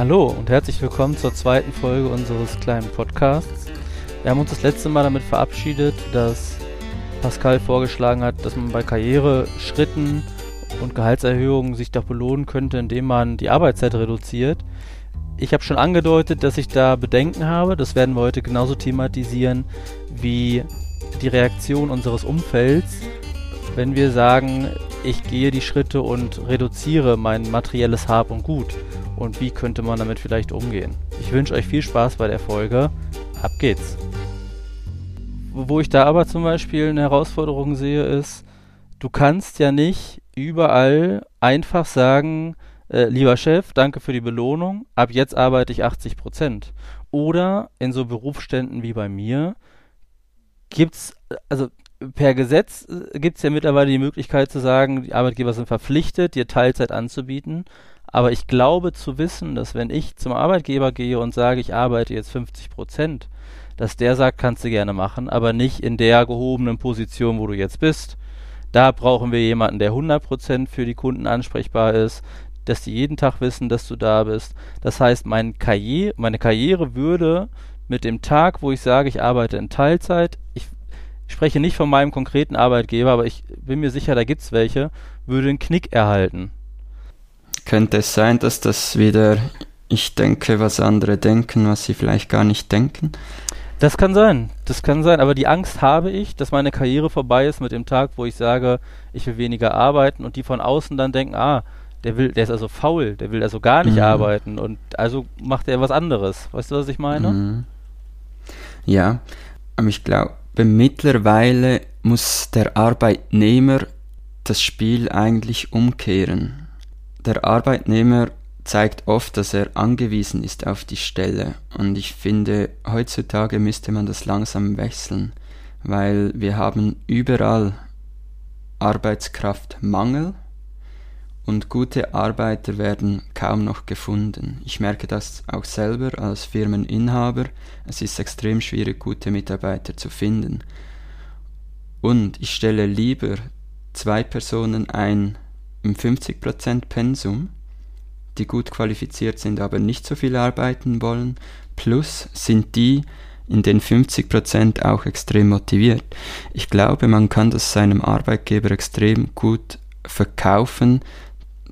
Hallo und herzlich willkommen zur zweiten Folge unseres kleinen Podcasts. Wir haben uns das letzte Mal damit verabschiedet, dass Pascal vorgeschlagen hat, dass man bei Karriereschritten und Gehaltserhöhungen sich doch belohnen könnte, indem man die Arbeitszeit reduziert. Ich habe schon angedeutet, dass ich da Bedenken habe. Das werden wir heute genauso thematisieren wie die Reaktion unseres Umfelds, wenn wir sagen, ich gehe die Schritte und reduziere mein materielles Hab und Gut. Und wie könnte man damit vielleicht umgehen? Ich wünsche euch viel Spaß bei der Folge. Ab geht's! Wo ich da aber zum Beispiel eine Herausforderung sehe, ist, du kannst ja nicht überall einfach sagen, äh, lieber Chef, danke für die Belohnung, ab jetzt arbeite ich 80 Prozent. Oder in so Berufsständen wie bei mir gibt's, also per Gesetz äh, gibt es ja mittlerweile die Möglichkeit zu sagen, die Arbeitgeber sind verpflichtet, dir Teilzeit anzubieten. Aber ich glaube zu wissen, dass wenn ich zum Arbeitgeber gehe und sage, ich arbeite jetzt 50 Prozent, dass der sagt, kannst du gerne machen, aber nicht in der gehobenen Position, wo du jetzt bist. Da brauchen wir jemanden, der 100 Prozent für die Kunden ansprechbar ist, dass die jeden Tag wissen, dass du da bist. Das heißt, mein Karriere, meine Karriere würde mit dem Tag, wo ich sage, ich arbeite in Teilzeit, ich spreche nicht von meinem konkreten Arbeitgeber, aber ich bin mir sicher, da gibt es welche, würde einen Knick erhalten. Könnte es sein, dass das wieder ich denke, was andere denken, was sie vielleicht gar nicht denken? Das kann sein, das kann sein, aber die Angst habe ich, dass meine Karriere vorbei ist mit dem Tag, wo ich sage, ich will weniger arbeiten und die von außen dann denken, ah, der will, der ist also faul, der will also gar nicht mhm. arbeiten und also macht er was anderes. Weißt du, was ich meine? Mhm. Ja, aber ich glaube, mittlerweile muss der Arbeitnehmer das Spiel eigentlich umkehren. Der Arbeitnehmer zeigt oft, dass er angewiesen ist auf die Stelle. Und ich finde, heutzutage müsste man das langsam wechseln, weil wir haben überall Arbeitskraftmangel und gute Arbeiter werden kaum noch gefunden. Ich merke das auch selber als Firmeninhaber. Es ist extrem schwierig, gute Mitarbeiter zu finden. Und ich stelle lieber zwei Personen ein im 50% Pensum, die gut qualifiziert sind, aber nicht so viel arbeiten wollen, plus sind die in den 50% auch extrem motiviert. Ich glaube, man kann das seinem Arbeitgeber extrem gut verkaufen,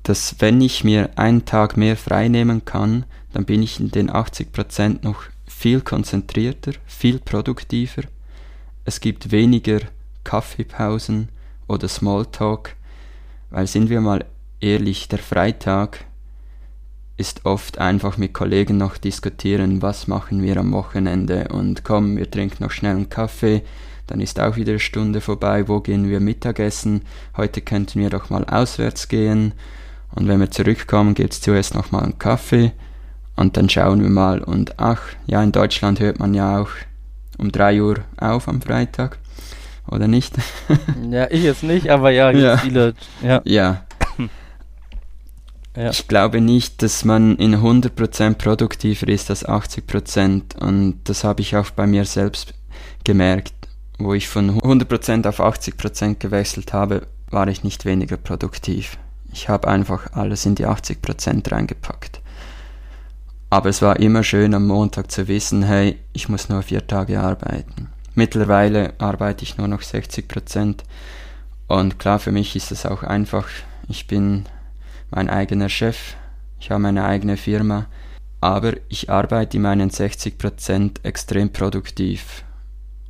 dass wenn ich mir einen Tag mehr freinehmen kann, dann bin ich in den 80% noch viel konzentrierter, viel produktiver. Es gibt weniger Kaffeepausen oder Smalltalk, weil sind wir mal ehrlich, der Freitag ist oft einfach mit Kollegen noch diskutieren, was machen wir am Wochenende und komm, wir trinken noch schnell einen Kaffee, dann ist auch wieder eine Stunde vorbei, wo gehen wir Mittagessen, heute könnten wir doch mal auswärts gehen. Und wenn wir zurückkommen, gibt es zuerst noch mal einen Kaffee. Und dann schauen wir mal. Und ach, ja, in Deutschland hört man ja auch um 3 Uhr auf am Freitag, oder nicht? ja, ich jetzt nicht, aber ja, ja. viele, ja. Ja, ja. Ich glaube nicht, dass man in 100% produktiver ist als 80% und das habe ich auch bei mir selbst gemerkt. Wo ich von 100% auf 80% gewechselt habe, war ich nicht weniger produktiv. Ich habe einfach alles in die 80% reingepackt. Aber es war immer schön am Montag zu wissen, hey, ich muss nur vier Tage arbeiten. Mittlerweile arbeite ich nur noch 60% und klar, für mich ist es auch einfach, ich bin mein eigener Chef, ich habe meine eigene Firma, aber ich arbeite in meinen 60% extrem produktiv.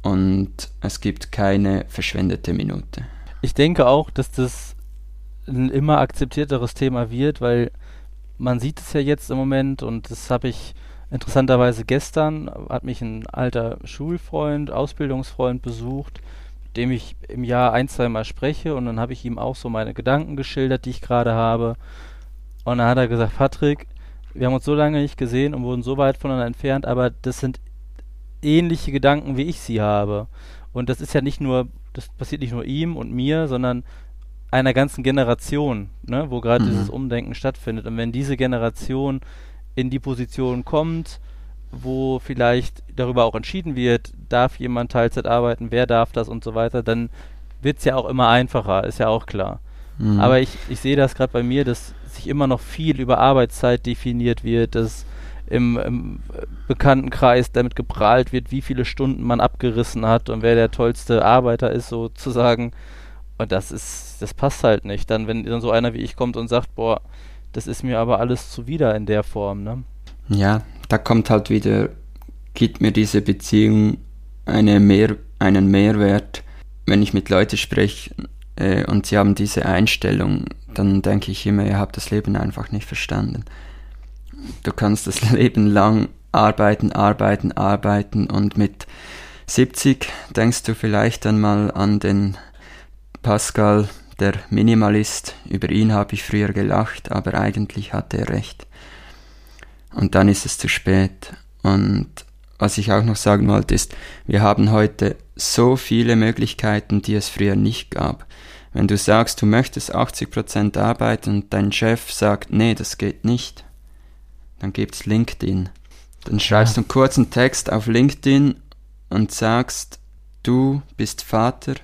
Und es gibt keine verschwendete Minute. Ich denke auch, dass das ein immer akzeptierteres Thema wird, weil man sieht es ja jetzt im Moment und das habe ich interessanterweise gestern, hat mich ein alter Schulfreund, Ausbildungsfreund besucht, dem ich im Jahr ein, zwei Mal spreche und dann habe ich ihm auch so meine Gedanken geschildert, die ich gerade habe. Und dann hat er gesagt, Patrick, wir haben uns so lange nicht gesehen und wurden so weit voneinander entfernt, aber das sind ähnliche Gedanken, wie ich sie habe. Und das ist ja nicht nur, das passiert nicht nur ihm und mir, sondern einer ganzen Generation, ne, wo gerade mhm. dieses Umdenken stattfindet. Und wenn diese Generation in die Position kommt, wo vielleicht darüber auch entschieden wird, darf jemand Teilzeit arbeiten, wer darf das und so weiter, dann wird es ja auch immer einfacher, ist ja auch klar. Mhm. Aber ich, ich sehe das gerade bei mir, dass sich immer noch viel über Arbeitszeit definiert wird, dass im, im Bekanntenkreis damit geprahlt wird, wie viele Stunden man abgerissen hat und wer der tollste Arbeiter ist, sozusagen. Und das ist, das passt halt nicht. Dann, wenn dann so einer wie ich kommt und sagt, boah, das ist mir aber alles zuwider in der Form, ne? Ja, da kommt halt wieder, gibt mir diese Beziehung eine mehr, einen Mehrwert, wenn ich mit Leuten spreche äh, und sie haben diese Einstellung, dann denke ich immer, ihr habt das Leben einfach nicht verstanden. Du kannst das Leben lang arbeiten, arbeiten, arbeiten und mit 70 denkst du vielleicht einmal an den Pascal, der Minimalist. Über ihn habe ich früher gelacht, aber eigentlich hatte er recht. Und dann ist es zu spät. Und was ich auch noch sagen wollte ist, wir haben heute so viele Möglichkeiten, die es früher nicht gab. Wenn du sagst, du möchtest 80% arbeiten und dein Chef sagt, nee, das geht nicht, dann gibt's LinkedIn. Dann schreibst ja. du einen kurzen Text auf LinkedIn und sagst, du bist Vater,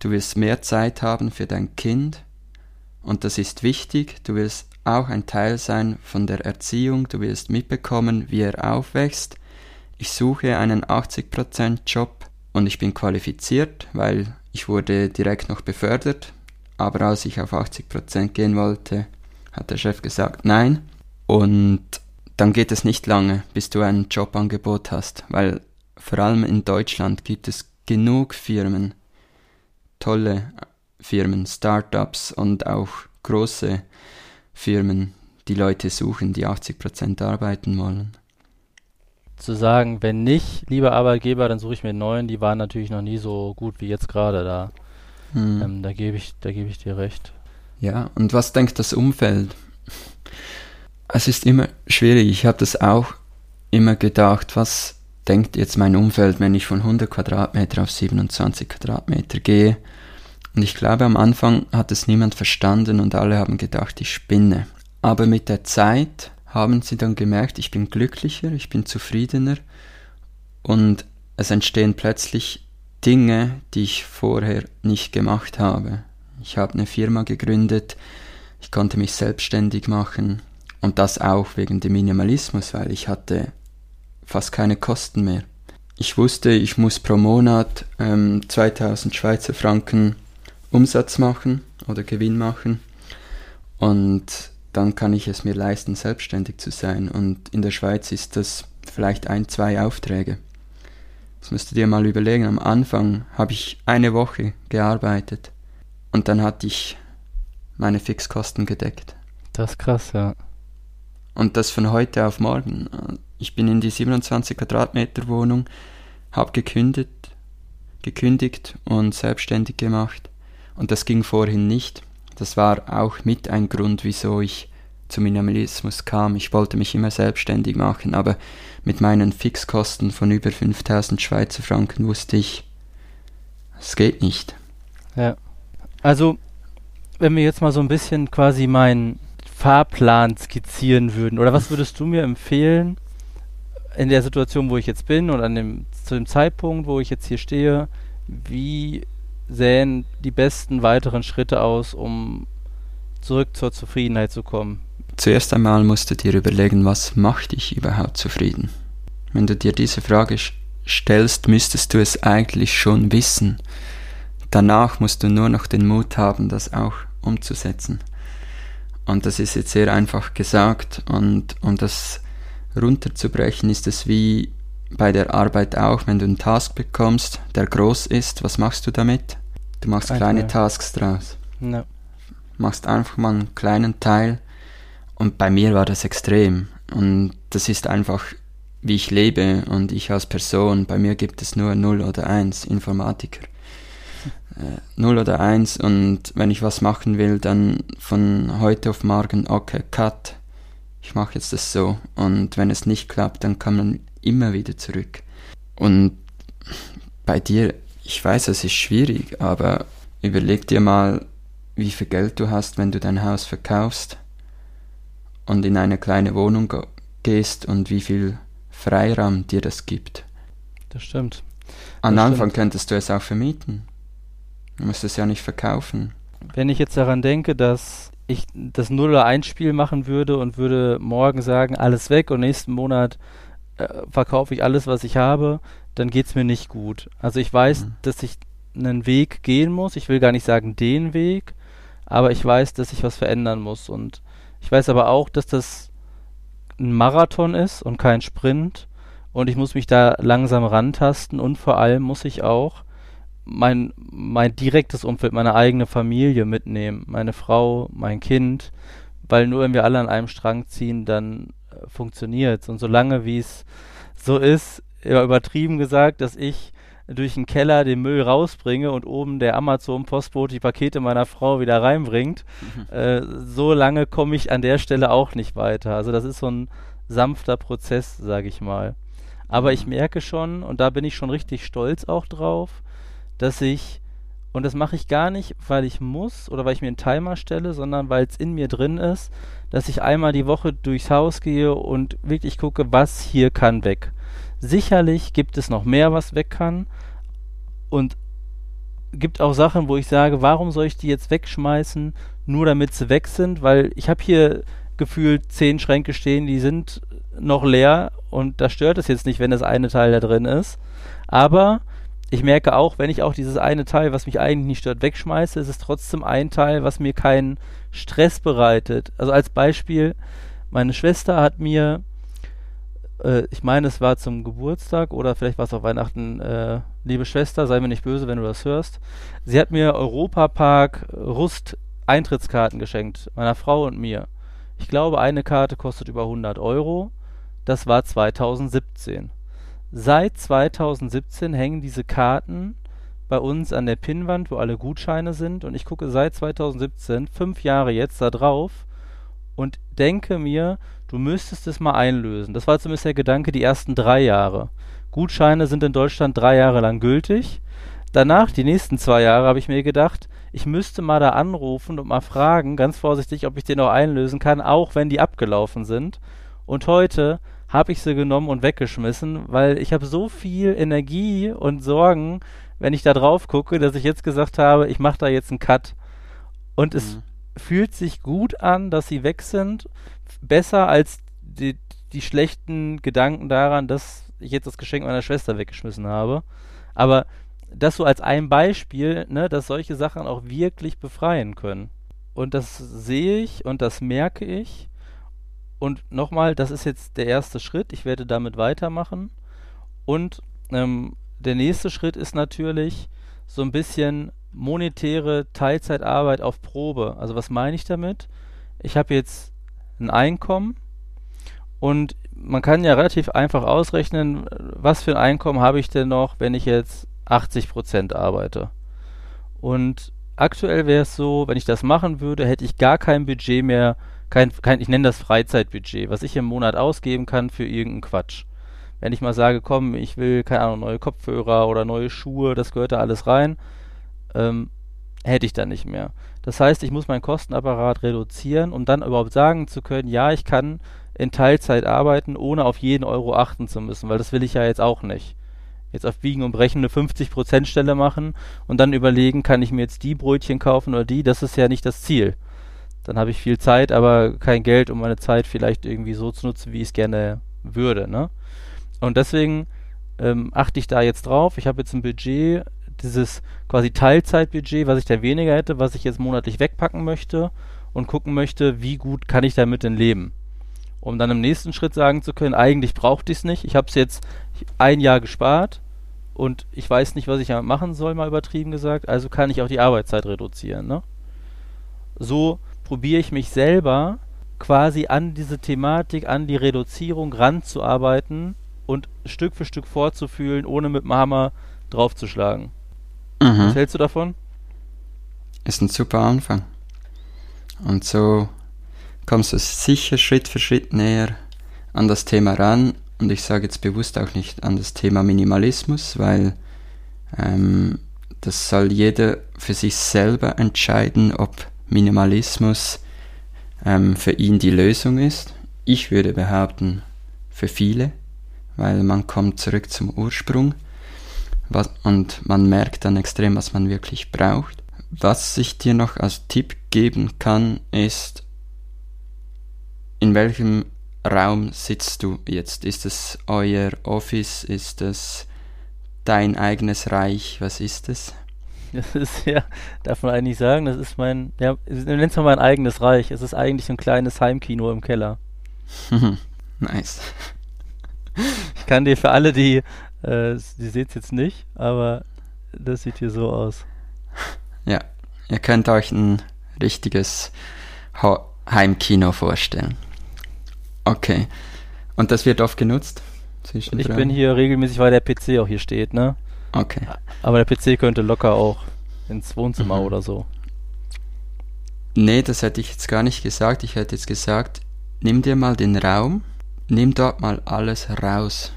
du willst mehr Zeit haben für dein Kind. Und das ist wichtig, du willst auch ein Teil sein von der Erziehung, du willst mitbekommen, wie er aufwächst. Ich suche einen 80% Job und ich bin qualifiziert, weil ich wurde direkt noch befördert, aber als ich auf 80% gehen wollte, hat der Chef gesagt nein. Und dann geht es nicht lange, bis du ein Jobangebot hast, weil vor allem in Deutschland gibt es genug Firmen, tolle Firmen, Startups und auch große Firmen, die Leute suchen, die 80% arbeiten wollen. Zu sagen, wenn nicht, lieber Arbeitgeber, dann suche ich mir einen neuen, die waren natürlich noch nie so gut wie jetzt gerade da. Hm. Ähm, da gebe ich, da ich dir recht. Ja, und was denkt das Umfeld? Es ist immer schwierig. Ich habe das auch immer gedacht, was denkt jetzt mein Umfeld, wenn ich von 100 Quadratmeter auf 27 Quadratmeter gehe? Und ich glaube, am Anfang hat es niemand verstanden und alle haben gedacht, ich spinne. Aber mit der Zeit haben sie dann gemerkt, ich bin glücklicher, ich bin zufriedener und es entstehen plötzlich Dinge, die ich vorher nicht gemacht habe. Ich habe eine Firma gegründet, ich konnte mich selbstständig machen und das auch wegen dem Minimalismus, weil ich hatte fast keine Kosten mehr. Ich wusste, ich muss pro Monat ähm, 2000 Schweizer Franken Umsatz machen oder Gewinn machen und dann kann ich es mir leisten, selbstständig zu sein. Und in der Schweiz ist das vielleicht ein, zwei Aufträge. Das musst du dir mal überlegen. Am Anfang habe ich eine Woche gearbeitet und dann hatte ich meine Fixkosten gedeckt. Das ist krass, ja. Und das von heute auf morgen. Ich bin in die 27 Quadratmeter Wohnung, habe gekündigt, gekündigt und selbstständig gemacht. Und das ging vorhin nicht. Das war auch mit ein Grund, wieso ich zum Minimalismus kam. Ich wollte mich immer selbstständig machen, aber mit meinen Fixkosten von über 5000 Schweizer Franken wusste ich, es geht nicht. Ja. Also, wenn wir jetzt mal so ein bisschen quasi meinen Fahrplan skizzieren würden, oder was würdest du mir empfehlen, in der Situation, wo ich jetzt bin und an dem, zu dem Zeitpunkt, wo ich jetzt hier stehe, wie sähen die besten weiteren Schritte aus, um zurück zur Zufriedenheit zu kommen? Zuerst einmal musst du dir überlegen, was macht dich überhaupt zufrieden? Wenn du dir diese Frage stellst, müsstest du es eigentlich schon wissen. Danach musst du nur noch den Mut haben, das auch umzusetzen. Und das ist jetzt sehr einfach gesagt. Und um das runterzubrechen, ist es wie bei der Arbeit auch, wenn du einen Task bekommst, der groß ist, was machst du damit? Du machst Kein kleine. Tasks draus. No. Machst einfach mal einen kleinen Teil. Und bei mir war das extrem. Und das ist einfach, wie ich lebe und ich als Person. Bei mir gibt es nur 0 oder 1 Informatiker. Äh, 0 oder 1 und wenn ich was machen will, dann von heute auf morgen, okay, cut. Ich mache jetzt das so. Und wenn es nicht klappt, dann kann man immer wieder zurück. Und bei dir, ich weiß, es ist schwierig, aber überleg dir mal, wie viel Geld du hast, wenn du dein Haus verkaufst und in eine kleine Wohnung gehst und wie viel Freiraum dir das gibt. Das stimmt. Am das Anfang stimmt. könntest du es auch vermieten. Du musst es ja nicht verkaufen. Wenn ich jetzt daran denke, dass ich das 0 oder 1 Spiel machen würde und würde morgen sagen, alles weg und nächsten Monat äh, verkaufe ich alles, was ich habe, dann geht es mir nicht gut. Also ich weiß, mhm. dass ich einen Weg gehen muss. Ich will gar nicht sagen den Weg, aber ich weiß, dass ich was verändern muss. Und ich weiß aber auch, dass das ein Marathon ist und kein Sprint. Und ich muss mich da langsam rantasten und vor allem muss ich auch mein, mein direktes Umfeld, meine eigene Familie mitnehmen, meine Frau, mein Kind, weil nur wenn wir alle an einem Strang ziehen, dann äh, funktioniert es. Und solange wie es so ist, übertrieben gesagt, dass ich durch den Keller den Müll rausbringe und oben der Amazon-Postbote die Pakete meiner Frau wieder reinbringt, mhm. äh, so lange komme ich an der Stelle auch nicht weiter. Also das ist so ein sanfter Prozess, sage ich mal. Aber mhm. ich merke schon, und da bin ich schon richtig stolz auch drauf, dass ich, und das mache ich gar nicht, weil ich muss oder weil ich mir einen Timer stelle, sondern weil es in mir drin ist, dass ich einmal die Woche durchs Haus gehe und wirklich gucke, was hier kann weg. Sicherlich gibt es noch mehr, was weg kann und gibt auch Sachen, wo ich sage, warum soll ich die jetzt wegschmeißen, nur damit sie weg sind, weil ich habe hier gefühlt zehn Schränke stehen, die sind noch leer und da stört es jetzt nicht, wenn das eine Teil da drin ist. Aber ich merke auch, wenn ich auch dieses eine Teil, was mich eigentlich nicht stört, wegschmeiße, ist es trotzdem ein Teil, was mir keinen Stress bereitet. Also als Beispiel, meine Schwester hat mir, äh, ich meine, es war zum Geburtstag oder vielleicht war es auch Weihnachten, äh, liebe Schwester, sei mir nicht böse, wenn du das hörst. Sie hat mir Europapark Rust Eintrittskarten geschenkt, meiner Frau und mir. Ich glaube, eine Karte kostet über 100 Euro. Das war 2017. Seit 2017 hängen diese Karten bei uns an der Pinnwand, wo alle Gutscheine sind. Und ich gucke seit 2017, fünf Jahre jetzt, da drauf und denke mir, du müsstest es mal einlösen. Das war zumindest der Gedanke die ersten drei Jahre. Gutscheine sind in Deutschland drei Jahre lang gültig. Danach, die nächsten zwei Jahre, habe ich mir gedacht, ich müsste mal da anrufen und mal fragen, ganz vorsichtig, ob ich den auch einlösen kann, auch wenn die abgelaufen sind. Und heute habe ich sie genommen und weggeschmissen, weil ich habe so viel Energie und Sorgen, wenn ich da drauf gucke, dass ich jetzt gesagt habe, ich mache da jetzt einen Cut. Und mhm. es fühlt sich gut an, dass sie weg sind. Besser als die, die schlechten Gedanken daran, dass ich jetzt das Geschenk meiner Schwester weggeschmissen habe. Aber das so als ein Beispiel, ne, dass solche Sachen auch wirklich befreien können. Und das sehe ich und das merke ich. Und nochmal, das ist jetzt der erste Schritt. Ich werde damit weitermachen. Und ähm, der nächste Schritt ist natürlich so ein bisschen monetäre Teilzeitarbeit auf Probe. Also was meine ich damit? Ich habe jetzt ein Einkommen und man kann ja relativ einfach ausrechnen, was für ein Einkommen habe ich denn noch, wenn ich jetzt 80 Prozent arbeite. Und aktuell wäre es so, wenn ich das machen würde, hätte ich gar kein Budget mehr kein, kein, ich nenne das Freizeitbudget, was ich im Monat ausgeben kann für irgendeinen Quatsch. Wenn ich mal sage, komm, ich will, keine Ahnung, neue Kopfhörer oder neue Schuhe, das gehört da alles rein, ähm, hätte ich dann nicht mehr. Das heißt, ich muss meinen Kostenapparat reduzieren, um dann überhaupt sagen zu können, ja, ich kann in Teilzeit arbeiten, ohne auf jeden Euro achten zu müssen, weil das will ich ja jetzt auch nicht. Jetzt auf Biegen und Brechen eine 50% Stelle machen und dann überlegen, kann ich mir jetzt die Brötchen kaufen oder die, das ist ja nicht das Ziel dann habe ich viel Zeit, aber kein Geld, um meine Zeit vielleicht irgendwie so zu nutzen, wie ich es gerne würde. Ne? Und deswegen ähm, achte ich da jetzt drauf. Ich habe jetzt ein Budget, dieses quasi Teilzeitbudget, was ich da weniger hätte, was ich jetzt monatlich wegpacken möchte und gucken möchte, wie gut kann ich damit denn leben. Um dann im nächsten Schritt sagen zu können, eigentlich brauchte ich es nicht. Ich habe es jetzt ein Jahr gespart und ich weiß nicht, was ich damit machen soll, mal übertrieben gesagt. Also kann ich auch die Arbeitszeit reduzieren. Ne? So probiere ich mich selber quasi an diese Thematik, an die Reduzierung ranzuarbeiten und Stück für Stück vorzufühlen, ohne mit dem Hammer draufzuschlagen. Mhm. Was hältst du davon? Ist ein super Anfang. Und so kommst du sicher Schritt für Schritt näher an das Thema ran. Und ich sage jetzt bewusst auch nicht an das Thema Minimalismus, weil ähm, das soll jeder für sich selber entscheiden, ob Minimalismus ähm, für ihn die Lösung ist. Ich würde behaupten, für viele, weil man kommt zurück zum Ursprung was, und man merkt dann extrem, was man wirklich braucht. Was ich dir noch als Tipp geben kann, ist, in welchem Raum sitzt du jetzt? Ist es euer Office? Ist es dein eigenes Reich? Was ist es? Das ist ja, darf man eigentlich sagen, das ist mein, ja, nenn es mal mein eigenes Reich. Es ist eigentlich ein kleines Heimkino im Keller. nice. Ich kann dir für alle, die, äh, die seht es jetzt nicht, aber das sieht hier so aus. Ja, ihr könnt euch ein richtiges Heimkino vorstellen. Okay. Und das wird oft genutzt? Ich bin hier regelmäßig, weil der PC auch hier steht, ne? Okay. Aber der PC könnte locker auch ins Wohnzimmer mhm. oder so. Nee, das hätte ich jetzt gar nicht gesagt. Ich hätte jetzt gesagt, nimm dir mal den Raum, nimm dort mal alles raus,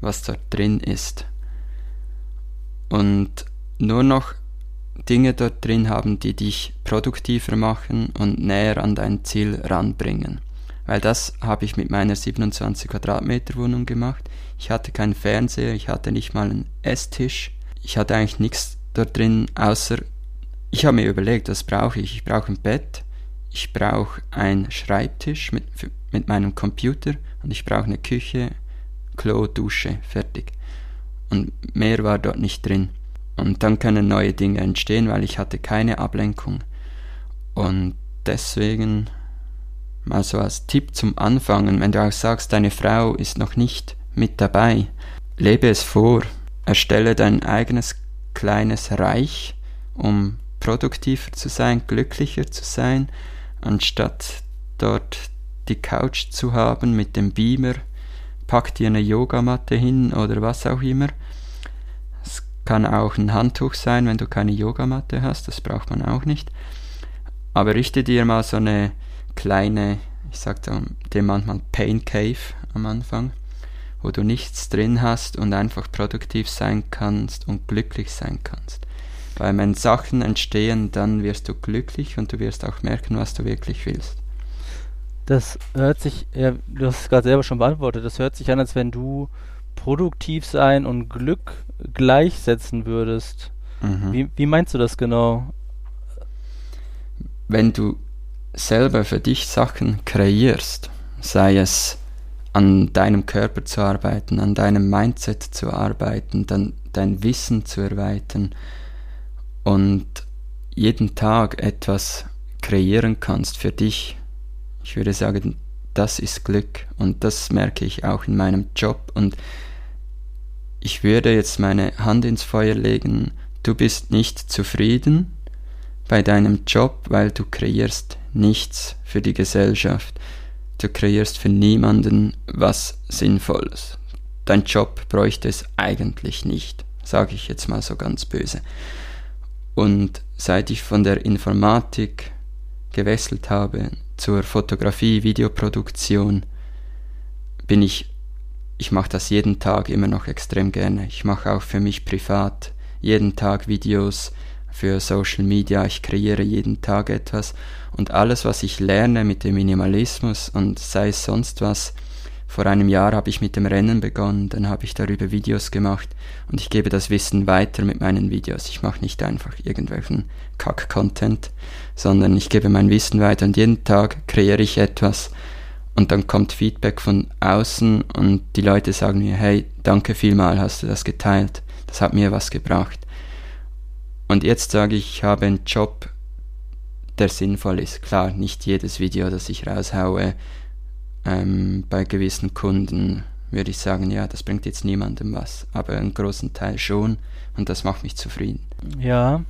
was dort drin ist. Und nur noch Dinge dort drin haben, die dich produktiver machen und näher an dein Ziel ranbringen. Weil das habe ich mit meiner 27 Quadratmeter Wohnung gemacht. Ich hatte keinen Fernseher, ich hatte nicht mal einen Esstisch. Ich hatte eigentlich nichts dort drin, außer ich habe mir überlegt, was brauche ich? Ich brauche ein Bett, ich brauche einen Schreibtisch mit, mit meinem Computer und ich brauche eine Küche, Klo, Dusche, fertig. Und mehr war dort nicht drin. Und dann können neue Dinge entstehen, weil ich hatte keine Ablenkung. Und deswegen mal so als Tipp zum Anfangen, wenn du auch sagst, deine Frau ist noch nicht mit dabei, lebe es vor, erstelle dein eigenes kleines Reich, um produktiver zu sein, glücklicher zu sein, anstatt dort die Couch zu haben mit dem Beamer, pack dir eine Yogamatte hin oder was auch immer. Kann auch ein Handtuch sein, wenn du keine Yogamatte hast, das braucht man auch nicht. Aber richte dir mal so eine kleine, ich sag dem manchmal Pain Cave am Anfang, wo du nichts drin hast und einfach produktiv sein kannst und glücklich sein kannst. Weil wenn Sachen entstehen, dann wirst du glücklich und du wirst auch merken, was du wirklich willst. Das hört sich, ja, du hast es gerade selber schon beantwortet, das hört sich an, als wenn du produktiv sein und Glück gleichsetzen würdest. Mhm. Wie, wie meinst du das genau? Wenn du selber für dich Sachen kreierst, sei es an deinem Körper zu arbeiten, an deinem Mindset zu arbeiten, dann dein Wissen zu erweitern und jeden Tag etwas kreieren kannst für dich, ich würde sagen, das ist Glück und das merke ich auch in meinem Job und ich würde jetzt meine Hand ins Feuer legen, du bist nicht zufrieden bei deinem Job, weil du kreierst nichts für die Gesellschaft. Du kreierst für niemanden was Sinnvolles. Dein Job bräuchte es eigentlich nicht, sage ich jetzt mal so ganz böse. Und seit ich von der Informatik gewechselt habe zur Fotografie, Videoproduktion, bin ich ich mache das jeden Tag immer noch extrem gerne. Ich mache auch für mich privat jeden Tag Videos für Social Media. Ich kreiere jeden Tag etwas. Und alles, was ich lerne mit dem Minimalismus und sei es sonst was, vor einem Jahr habe ich mit dem Rennen begonnen, dann habe ich darüber Videos gemacht und ich gebe das Wissen weiter mit meinen Videos. Ich mache nicht einfach irgendwelchen Kack-Content, sondern ich gebe mein Wissen weiter und jeden Tag kreiere ich etwas und dann kommt Feedback von außen und die Leute sagen mir, hey, danke vielmal, hast du das geteilt, das hat mir was gebracht. Und jetzt sage ich, ich habe einen Job, der sinnvoll ist. Klar, nicht jedes Video, das ich raushaue, ähm, bei gewissen Kunden würde ich sagen, ja, das bringt jetzt niemandem was, aber einen großen Teil schon und das macht mich zufrieden. Ja,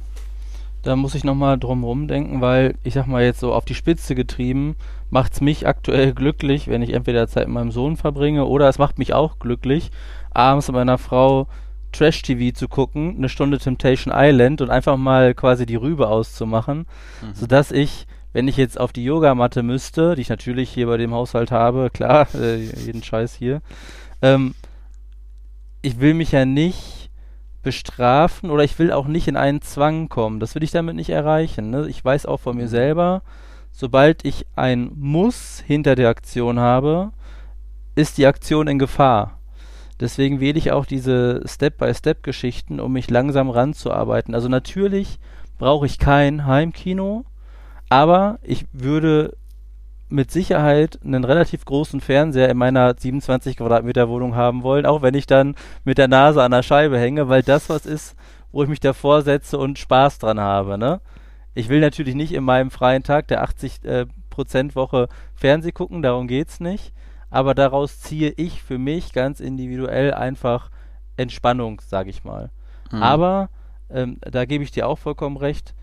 da muss ich nochmal drum rumdenken, weil ich sag mal jetzt so auf die Spitze getrieben, macht es mich aktuell glücklich, wenn ich entweder Zeit mit meinem Sohn verbringe oder es macht mich auch glücklich, abends mit meiner Frau Trash-TV zu gucken, eine Stunde Temptation Island und einfach mal quasi die Rübe auszumachen, mhm. sodass ich, wenn ich jetzt auf die Yogamatte müsste, die ich natürlich hier bei dem Haushalt habe, klar, äh, jeden Scheiß hier, ähm, ich will mich ja nicht bestrafen oder ich will auch nicht in einen Zwang kommen. Das will ich damit nicht erreichen. Ne? Ich weiß auch von mir mhm. selber, sobald ich ein Muss hinter der Aktion habe, ist die Aktion in Gefahr. Deswegen wähle ich auch diese Step-by-Step-Geschichten, um mich langsam ranzuarbeiten. Also natürlich brauche ich kein Heimkino, Aber ich würde mit Sicherheit einen relativ großen Fernseher in meiner 27 Quadratmeter Wohnung haben wollen, auch wenn ich dann mit der Nase an der Scheibe hänge, weil das was ist, wo ich mich davor setze und Spaß dran habe. Ne? Ich will natürlich nicht in meinem freien Tag der 80 äh, Prozent Woche Fernseh gucken, darum geht's nicht. Aber daraus ziehe ich für mich ganz individuell einfach Entspannung, sage ich mal. Mhm. Aber ähm, da gebe ich dir auch vollkommen recht.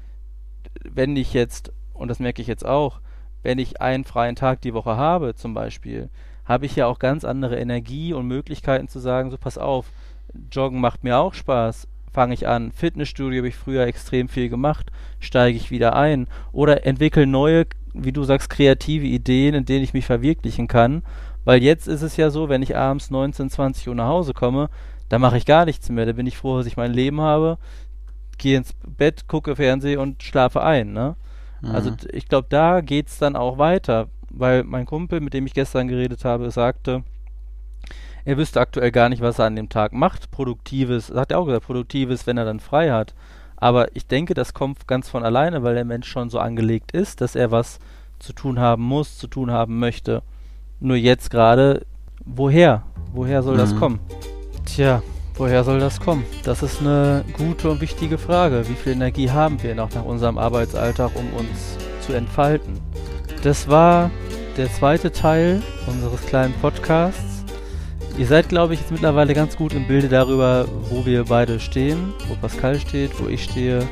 Wenn ich jetzt, und das merke ich jetzt auch, wenn ich einen freien Tag die Woche habe, zum Beispiel, habe ich ja auch ganz andere Energie und Möglichkeiten zu sagen, so pass auf, Joggen macht mir auch Spaß, fange ich an, Fitnessstudio habe ich früher extrem viel gemacht, steige ich wieder ein oder entwickle neue, wie du sagst, kreative Ideen, in denen ich mich verwirklichen kann, weil jetzt ist es ja so, wenn ich abends 19, 20 Uhr nach Hause komme, da mache ich gar nichts mehr, da bin ich froh, dass ich mein Leben habe, gehe ins Bett, gucke Fernsehen und schlafe ein, ne? Also mhm. ich glaube, da geht es dann auch weiter, weil mein Kumpel, mit dem ich gestern geredet habe, sagte, er wüsste aktuell gar nicht, was er an dem Tag macht. Produktives, hat er auch gesagt, Produktives, wenn er dann frei hat. Aber ich denke, das kommt ganz von alleine, weil der Mensch schon so angelegt ist, dass er was zu tun haben muss, zu tun haben möchte. Nur jetzt gerade, woher? Woher soll mhm. das kommen? Tja, Woher soll das kommen? Das ist eine gute und wichtige Frage. Wie viel Energie haben wir noch nach unserem Arbeitsalltag, um uns zu entfalten? Das war der zweite Teil unseres kleinen Podcasts. Ihr seid, glaube ich, jetzt mittlerweile ganz gut im Bilde darüber, wo wir beide stehen, wo Pascal steht, wo ich stehe.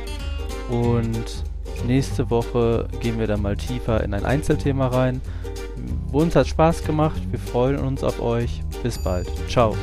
Und nächste Woche gehen wir dann mal tiefer in ein Einzelthema rein. Uns hat Spaß gemacht. Wir freuen uns auf euch. Bis bald. Ciao.